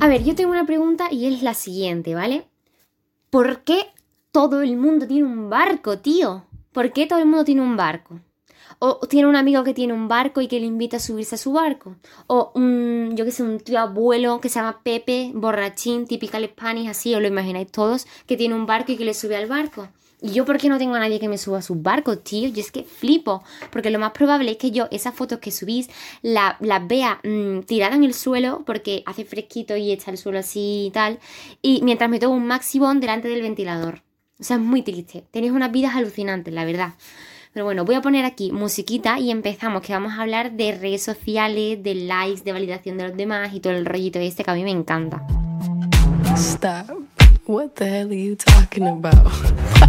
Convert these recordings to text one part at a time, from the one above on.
A ver, yo tengo una pregunta y es la siguiente, ¿vale? ¿Por qué todo el mundo tiene un barco, tío? ¿Por qué todo el mundo tiene un barco? O tiene un amigo que tiene un barco y que le invita a subirse a su barco. O un, yo que sé, un tío abuelo que se llama Pepe, borrachín, typical Spanish, así, os lo imagináis todos, que tiene un barco y que le sube al barco. ¿Y yo por qué no tengo a nadie que me suba a sus barcos, tío? Yo es que flipo, porque lo más probable es que yo esas fotos que subís las vea mm, tirada en el suelo porque hace fresquito y echa el suelo así y tal, y mientras me tomo un maximón delante del ventilador. O sea, es muy triste. Tenéis unas vidas alucinantes, la verdad. Pero bueno, voy a poner aquí musiquita y empezamos, que vamos a hablar de redes sociales, de likes, de validación de los demás y todo el rollito este que a mí me encanta. Stop. What the hell are you talking about?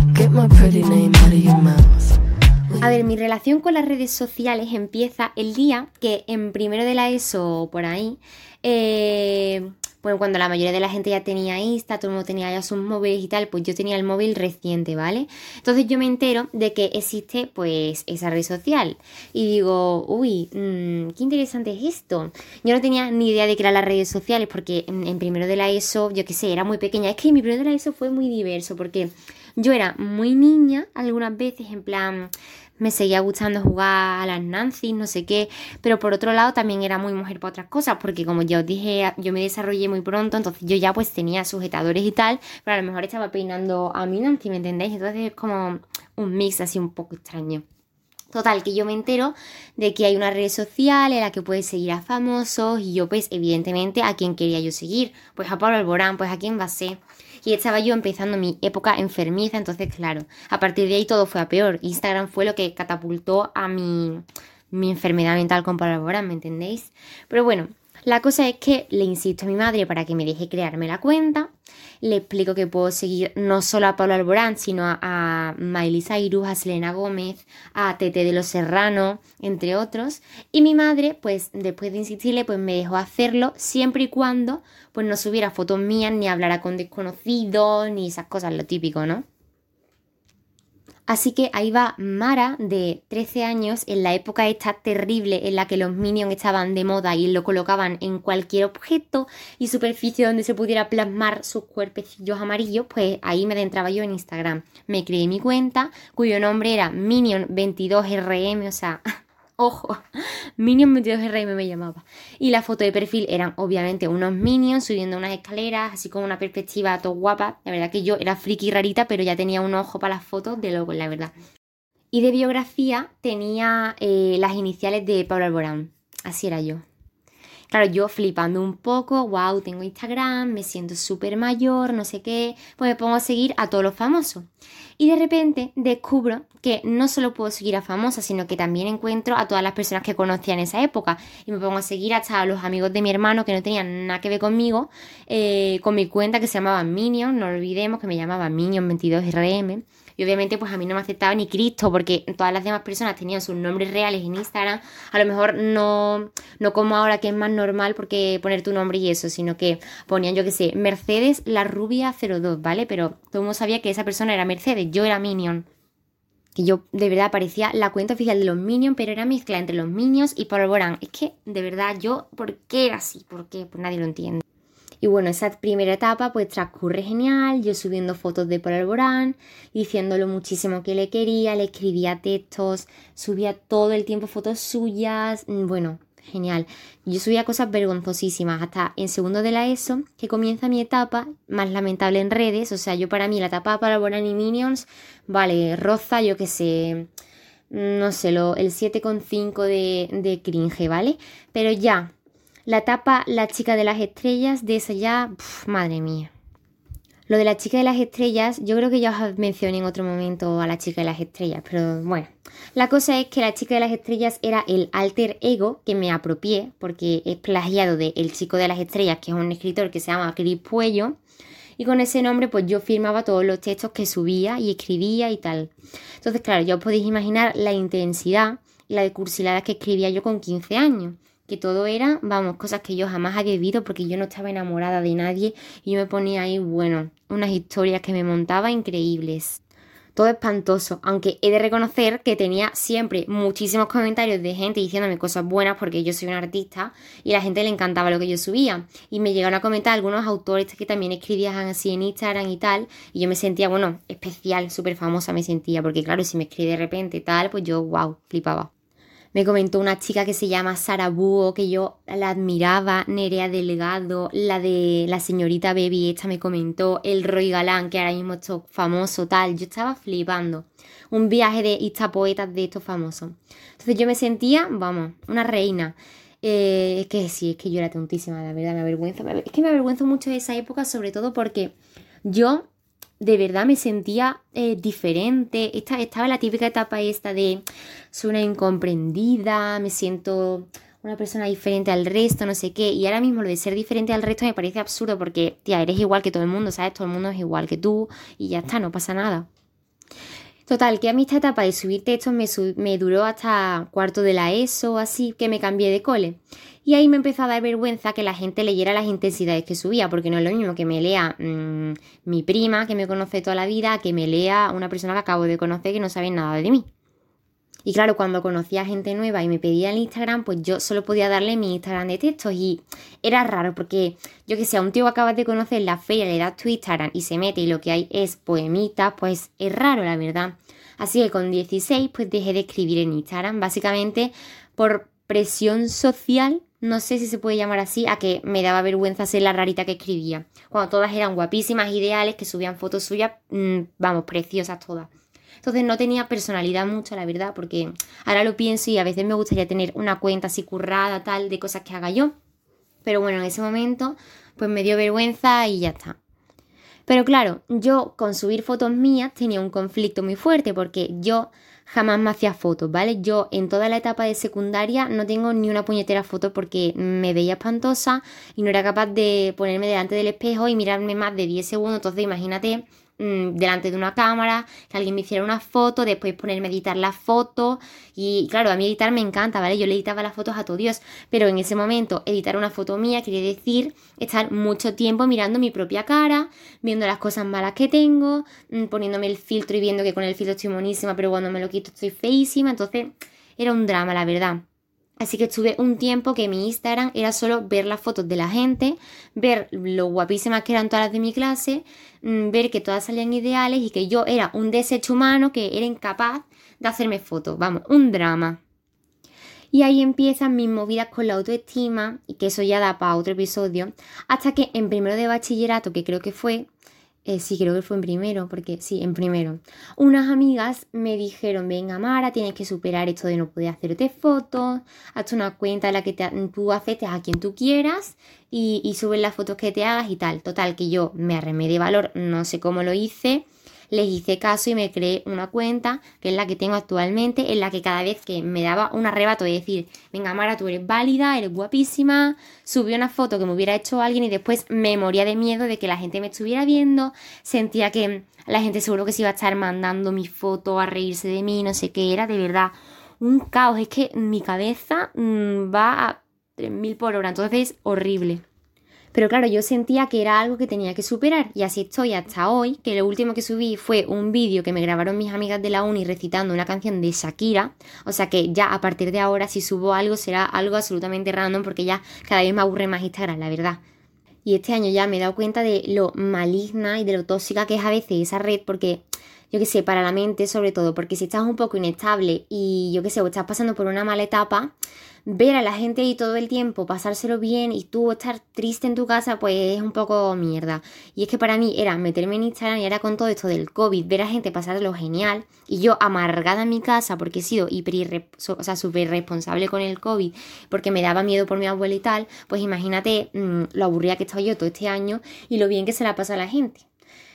A ver, mi relación con las redes sociales empieza el día que en primero de la ESO por ahí eh, bueno, cuando la mayoría de la gente ya tenía Insta, todo el mundo tenía ya sus móviles y tal, pues yo tenía el móvil reciente, ¿vale? Entonces yo me entero de que existe pues esa red social y digo, uy, mmm, qué interesante es esto. Yo no tenía ni idea de que eran las redes sociales porque en, primero de la ESO, yo qué sé, era muy pequeña. Es que mi primero de la ESO fue muy diverso porque yo era muy niña algunas veces, en plan me seguía gustando jugar a las Nancy, no sé qué, pero por otro lado también era muy mujer para otras cosas, porque como ya os dije, yo me desarrollé muy pronto, entonces yo ya pues tenía sujetadores y tal, pero a lo mejor estaba peinando a mi Nancy, ¿me entendéis? Entonces es como un mix así un poco extraño. Total, que yo me entero de que hay una red social en la que puedes seguir a famosos y yo pues evidentemente a quién quería yo seguir, pues a Pablo Alborán, pues a quién va a ser. Y estaba yo empezando mi época enfermiza, entonces claro, a partir de ahí todo fue a peor. Instagram fue lo que catapultó a mi, mi enfermedad mental con Pablo Alborán, ¿me entendéis? Pero bueno, la cosa es que le insisto a mi madre para que me deje crearme la cuenta. Le explico que puedo seguir no solo a Pablo Alborán, sino a, Miley Cyrus, a Selena Gómez, a Tete de los Serranos, entre otros. Y mi madre, pues después de insistirle, pues me dejó hacerlo siempre y cuando pues no subiera fotos mías, ni hablara con desconocidos, ni esas cosas, lo típico, ¿no? Así que ahí va Mara de 13 años en la época esta terrible en la que los minions estaban de moda y lo colocaban en cualquier objeto y superficie donde se pudiera plasmar sus cuerpecillos amarillos, pues ahí me adentraba yo en Instagram. Me creé mi cuenta cuyo nombre era Minion22RM, o sea, Ojo, Minion 22RM me llamaba. Y la foto de perfil eran obviamente unos Minions subiendo unas escaleras, así con una perspectiva todo guapa. La verdad que yo era friki rarita, pero ya tenía un ojo para las fotos de loco, la verdad. Y de biografía tenía eh, las iniciales de Pablo Alborán. Así era yo. Claro, yo flipando un poco, wow, tengo Instagram, me siento súper mayor, no sé qué, pues me pongo a seguir a todos los famosos. Y de repente descubro que no solo puedo seguir a famosas, sino que también encuentro a todas las personas que conocía en esa época. Y me pongo a seguir hasta a los amigos de mi hermano que no tenían nada que ver conmigo, eh, con mi cuenta que se llamaba Minion, no olvidemos que me llamaba Minion22RM. Y obviamente pues a mí no me aceptaba ni Cristo porque todas las demás personas tenían sus nombres reales en Instagram. A lo mejor no, no como ahora que es más normal porque poner tu nombre y eso, sino que ponían yo que sé, Mercedes la rubia 02, ¿vale? Pero todo el mundo sabía que esa persona era Mercedes, yo era Minion. Que yo de verdad parecía la cuenta oficial de los Minions, pero era mezcla entre los Minions y Paul Alborán. Es que de verdad yo, ¿por qué era así? ¿Por qué? Pues nadie lo entiende. Y bueno, esa primera etapa pues transcurre genial, yo subiendo fotos de Paul Alborán, diciéndolo muchísimo que le quería, le escribía textos, subía todo el tiempo fotos suyas, mm, bueno, genial. Yo subía cosas vergonzosísimas hasta en segundo de la ESO, que comienza mi etapa más lamentable en redes, o sea, yo para mí la etapa Alborán y Minions, vale, roza, yo qué sé, no sé, lo, el 7,5 de, de cringe, ¿vale? Pero ya, la etapa La chica de las estrellas, de esa ya, madre mía. Lo de la chica de las estrellas, yo creo que ya os mencioné en otro momento a la chica de las estrellas, pero bueno. La cosa es que la chica de las estrellas era el alter ego que me apropié, porque es plagiado de El chico de las estrellas, que es un escritor que se llama Chris Puello. Y con ese nombre, pues yo firmaba todos los textos que subía y escribía y tal. Entonces, claro, ya os podéis imaginar la intensidad y la de que escribía yo con 15 años que todo era, vamos, cosas que yo jamás había vivido porque yo no estaba enamorada de nadie y yo me ponía ahí, bueno, unas historias que me montaba increíbles. todo espantoso, aunque he de reconocer que tenía siempre muchísimos comentarios de gente diciéndome cosas buenas porque yo soy una artista y a la gente le encantaba lo que yo subía. Y me llegaron a comentar algunos autores que también escribían así en Instagram y tal, y yo me sentía, bueno, especial, súper famosa me sentía, porque claro, si me escribe de repente tal, pues yo, wow, flipaba. Me comentó una chica que se llama Sara Búho, que yo la admiraba, Nerea Delgado, la de la señorita Baby, esta me comentó, el Roy Galán, que ahora mismo es famoso, tal. Yo estaba flipando. Un viaje de esta poetas de estos famosos. Entonces yo me sentía, vamos, una reina. Eh, es que sí, es que yo era tontísima, la verdad, me avergüenza. Es que me avergüenzo mucho de esa época, sobre todo porque yo de verdad me sentía eh, diferente. Esta, estaba la típica etapa esta de soy una incomprendida, me siento una persona diferente al resto, no sé qué. Y ahora mismo lo de ser diferente al resto me parece absurdo porque, tía, eres igual que todo el mundo, ¿sabes? Todo el mundo es igual que tú y ya está, no pasa nada. Total, que a mí esta etapa de subir textos me, me duró hasta cuarto de la ESO, así que me cambié de cole. Y ahí me empezó a dar vergüenza que la gente leyera las intensidades que subía, porque no es lo mismo que me lea mm, mi prima, que me conoce toda la vida, que me lea una persona que acabo de conocer que no sabe nada de mí. Y claro, cuando conocía gente nueva y me pedía el Instagram, pues yo solo podía darle mi Instagram de textos y era raro porque yo que sé, a un tío que acabas de conocer la feria le das tu Instagram y se mete y lo que hay es poemitas, pues es raro la verdad. Así que con 16 pues dejé de escribir en Instagram, básicamente por presión social no sé si se puede llamar así, a que me daba vergüenza ser la rarita que escribía. Cuando todas eran guapísimas, ideales, que subían fotos suyas, mm, vamos, preciosas todas. Entonces no tenía personalidad mucho, la verdad, porque ahora lo pienso y a veces me gustaría tener una cuenta así currada, tal, de cosas que haga yo. Pero bueno, en ese momento, pues me dio vergüenza y ya está. Pero claro, yo con subir fotos mías tenía un conflicto muy fuerte porque yo jamás me hacía fotos, ¿vale? Yo en toda la etapa de secundaria no tengo ni una puñetera foto porque me veía espantosa y no era capaz de ponerme delante del espejo y mirarme más de 10 segundos. Entonces imagínate Mm, delante de una cámara, que alguien me hiciera una foto, después ponerme a editar la foto. Y claro, a mí editar me encanta, ¿vale? Yo le editaba las fotos a todo Dios, pero en ese momento editar una foto mía quiere decir estar mucho tiempo mirando mi propia cara, viendo las cosas malas que tengo, mm, poniéndome el filtro y viendo que con el filtro estoy monísima, pero cuando me lo quito estoy feísima. Entonces era un drama, la verdad. Así que estuve un tiempo que mi Instagram era solo ver las fotos de la gente, ver lo guapísimas que eran todas las de mi clase, mm, ver que todas salían ideales y que yo era un desecho humano que era incapaz de hacerme fotos. Vamos, un drama. Y ahí empiezan mis movidas con la autoestima, y que eso ya da para otro episodio, hasta que en primero de bachillerato, que creo que fue, eh, sí, creo que fue en primero, porque sí, en primero. Unas amigas me dijeron, venga Mara, tienes que superar esto de no poder hacerte fotos, hazte una cuenta en la que tú aceptes a quien tú quieras y, y subes las fotos que te hagas y tal. Total, que yo me arremé de valor, no sé cómo lo hice, les hice caso y me creé una cuenta, que es la que tengo actualmente, en la que cada vez que me daba un arrebato de decir, venga Mara, tú eres válida, eres guapísima, subí una foto que me hubiera hecho alguien y después me moría de miedo de que la gente me estuviera viendo, sentía que la gente seguro que se iba a estar mandando mi foto a reírse de mí, no sé qué, era de verdad un caos, es que mi cabeza mm, va a 3000 por hora, entonces horrible. Pero claro, yo sentía que era algo que tenía que superar y así estoy hasta hoy, que lo último que subí fue un vídeo que me grabaron mis amigas de la uni recitando una canción de Shakira, o sea que ya a partir de ahora si subo algo será algo absolutamente random porque ya cada vez me aburre más Instagram, la verdad. Y este año ya me he dado cuenta de lo maligna y de lo tóxica que es a veces esa red porque yo qué sé, para la mente sobre todo, porque si estás un poco inestable y yo qué sé, o estás pasando por una mala etapa, ver a la gente ahí todo el tiempo, pasárselo bien y tú estar triste en tu casa, pues es un poco mierda. Y es que para mí era meterme en Instagram y era con todo esto del COVID, ver a gente pasarlo genial y yo amargada en mi casa porque he sido hiper, o sea, súper responsable con el COVID, porque me daba miedo por mi abuela y tal, pues imagínate mm, lo aburrida que estoy yo todo este año y lo bien que se la pasa a la gente.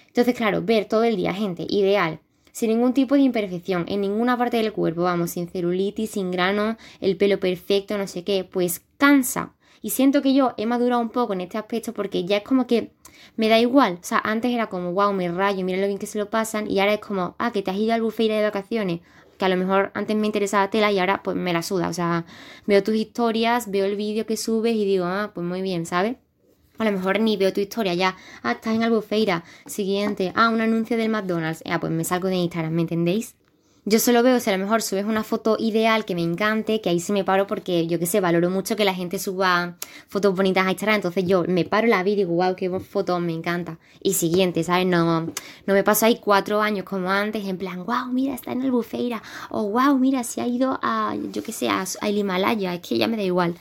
Entonces, claro, ver todo el día gente ideal, sin ningún tipo de imperfección en ninguna parte del cuerpo, vamos, sin celulitis, sin grano, el pelo perfecto, no sé qué, pues cansa. Y siento que yo he madurado un poco en este aspecto porque ya es como que me da igual. O sea, antes era como, wow, me rayo, mira lo bien que se lo pasan. Y ahora es como, ah, que te has ido al buffet de vacaciones. Que a lo mejor antes me interesaba tela y ahora pues me la suda. O sea, veo tus historias, veo el vídeo que subes y digo, ah, pues muy bien, ¿sabes? A lo mejor ni veo tu historia ya. Ah, estás en Albufeira. Siguiente. Ah, un anuncio del McDonald's. Ah, pues me salgo de Instagram, ¿me entendéis? Yo solo veo si a lo mejor subes una foto ideal que me encante, que ahí sí me paro porque yo que sé, valoro mucho que la gente suba fotos bonitas a Instagram. Entonces yo me paro la vida y digo, wow, qué foto, me encanta. Y siguiente, ¿sabes? No, no me paso ahí cuatro años como antes, en plan, wow, mira, está en Albufeira. O wow, mira, se ha ido a, yo que sé, a, a Himalaya. Es que ya me da igual.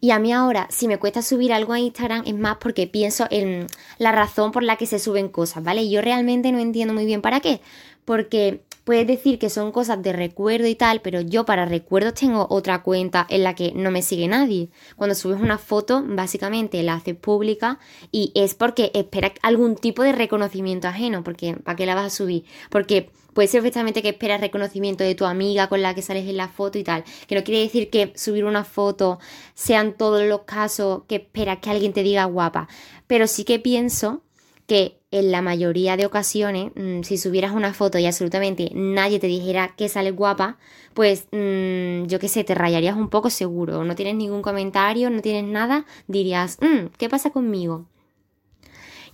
Y a mí ahora, si me cuesta subir algo a Instagram, es más porque pienso en la razón por la que se suben cosas, ¿vale? Y yo realmente no entiendo muy bien para qué. Porque puedes decir que son cosas de recuerdo y tal, pero yo para recuerdos tengo otra cuenta en la que no me sigue nadie. Cuando subes una foto, básicamente la haces pública y es porque esperas algún tipo de reconocimiento ajeno, porque ¿para qué la vas a subir? Porque puede ser perfectamente que esperas reconocimiento de tu amiga con la que sales en la foto y tal, que no quiere decir que subir una foto sean todos los casos que esperas que alguien te diga guapa, pero sí que pienso que en la mayoría de ocasiones, mm, si subieras una foto y absolutamente nadie te dijera que sales guapa, pues mm, yo qué sé, te rayarías un poco seguro. No tienes ningún comentario, no tienes nada, dirías, mm, ¿qué pasa conmigo?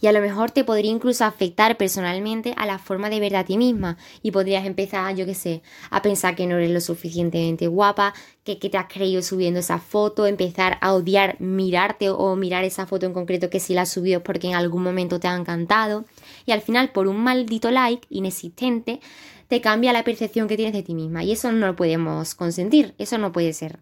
Y a lo mejor te podría incluso afectar personalmente a la forma de ver a ti misma y podrías empezar, yo qué sé, a pensar que no eres lo suficientemente guapa, que, te has creído subiendo esa foto, empezar a odiar mirarte o mirar esa foto en concreto que si la has subido porque en algún momento te ha encantado y al final por un maldito like inexistente te cambia la percepción que tienes de ti misma y eso no lo podemos consentir, eso no puede ser.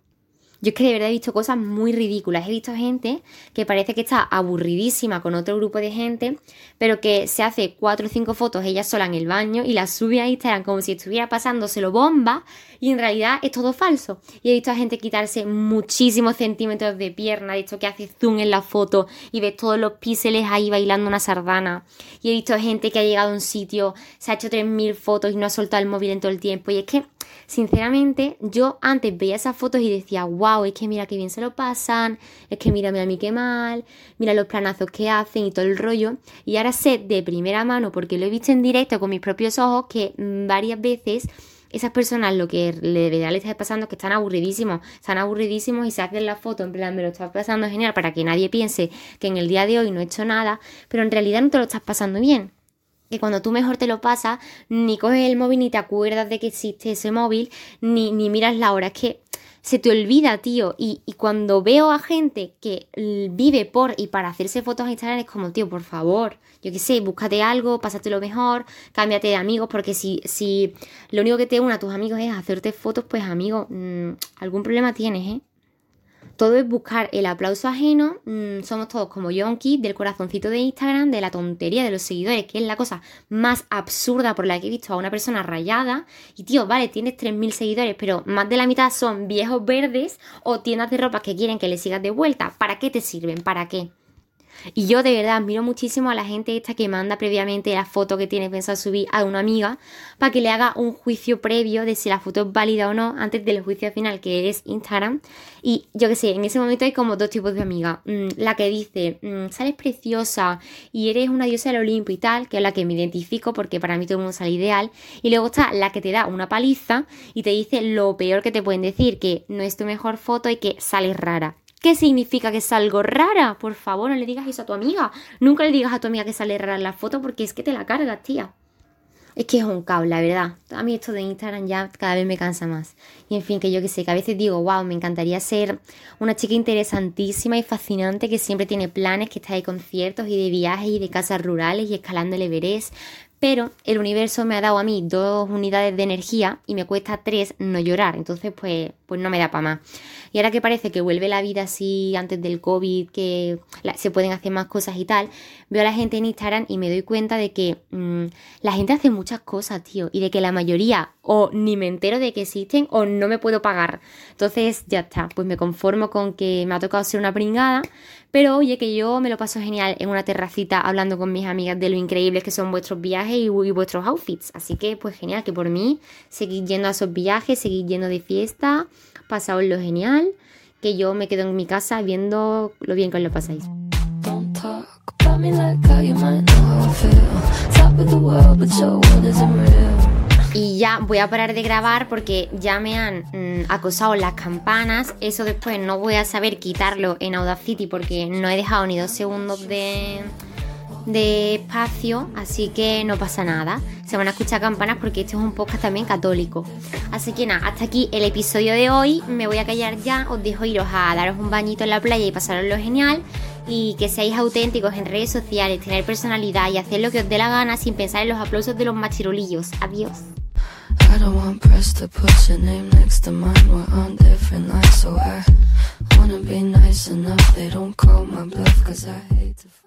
Yo es que de verdad he visto cosas muy ridículas. He visto gente que parece que está aburridísima con otro grupo de gente, pero que se hace cuatro o cinco fotos ella sola en el baño y las sube a Instagram como si estuviera pasándoselo bomba y en realidad es todo falso. Y he visto a gente quitarse muchísimos centímetros de pierna, de hecho que hace zoom en la foto y ves todos los píxeles ahí bailando una sardana. Y he visto gente que ha llegado a un sitio, se ha hecho 3.000 fotos y no ha soltado el móvil en todo el tiempo. Y es que sinceramente, yo antes veía esas fotos y decía, wow, es que mira qué bien se lo pasan, es que mira, a mí qué mal, mira los planazos que hacen y todo el rollo. Y ahora sé de primera mano, porque lo he visto en directo con mis propios ojos, que varias veces esas personas lo que de verdad les está pasando es que están aburridísimos, están aburridísimos y se hacen la foto en plan, me lo estás pasando genial para que nadie piense que en el día de hoy no he hecho nada, pero en realidad no te lo estás pasando bien que cuando tú mejor te lo pasas, ni coges el móvil ni te acuerdas de que existe ese móvil, ni, ni miras la hora. Es que se te olvida, tío. Y, y, cuando veo a gente que vive por y para hacerse fotos a Instagram, es como, tío, por favor, yo qué sé, búscate algo, lo mejor, cámbiate de amigos, porque si, si lo único que te une a tus amigos es hacerte fotos, pues amigo, mmm, algún problema tienes, ¿eh? Todo es buscar el aplauso ajeno. Mm, somos todos como Yonki, del corazoncito de Instagram, de la tontería de los seguidores, que es la cosa más absurda por la que he visto a una persona rayada. Y tío, vale, tienes 3.000 seguidores, pero más de la mitad son viejos verdes o tiendas de ropa que quieren que le sigas de vuelta. ¿Para qué te sirven? ¿Para qué? Y yo de verdad admiro muchísimo a la gente esta que manda previamente la foto que tiene pensado subir a una amiga para que le haga un juicio previo de si la foto es válida o no antes del juicio final que es Instagram. Y yo que sé, en ese momento hay como dos tipos de amigas. Mm, la que dice, mm, sales preciosa y eres una diosa del Olimpo y tal, que es la que me identifico porque para mí todo el mundo sale ideal. Y luego está la que te da una paliza y te dice lo peor que te pueden decir, que no es tu mejor foto y que sales rara. ¿Qué significa que salgo rara? Por favor, no le digas eso a tu amiga. Nunca le digas a tu amiga que sale rara en la foto porque es que te la cargas, tía. Es que es un caos, la verdad. A mí esto de Instagram ya cada vez me cansa más. Y en fin, que yo que sé, que a veces digo, wow, me encantaría ser una chica interesantísima y fascinante que siempre tiene planes, que está de conciertos y de viajes y de casas rurales y escalando el Everest. Pero el universo me ha dado a mí dos unidades de energía y me cuesta tres no llorar. Entonces, pues, pues no me da para más. Y ahora que parece que vuelve la vida así antes del COVID, que se pueden hacer más cosas y tal, veo a la gente en Instagram y me doy cuenta de que mm, la gente hace muchas cosas, tío, y de que la mayoría o ni me entero de que existen o no me puedo pagar. Entonces, ya está, pues me conformo con que me ha tocado ser una pringada, pero oye, que yo me lo paso genial en una terracita hablando con mis amigas de lo increíbles que son vuestros viajes y, y vuestros outfits. Así que, pues genial, que por mí seguid yendo a esos viajes, seguid yendo de fiesta pasado lo genial, que yo me quedo en mi casa viendo lo bien que os lo pasáis. Y ya voy a parar de grabar porque ya me han mm, acosado las campanas. Eso después no voy a saber quitarlo en Audacity porque no he dejado ni dos segundos de, de espacio, así que no pasa nada. Se van a escuchar campanas porque este es un podcast también católico. Así que nada, hasta aquí el episodio de hoy. Me voy a callar ya, os dejo iros a daros un bañito en la playa y pasaroslo genial. Y que seáis auténticos en redes sociales, tener personalidad y hacer lo que os dé la gana sin pensar en los aplausos de los machirulillos. Adiós. I don't want press to put your name next to mine. We're on different lines, so I wanna be nice enough. They don't call my bluff, cause I hate to.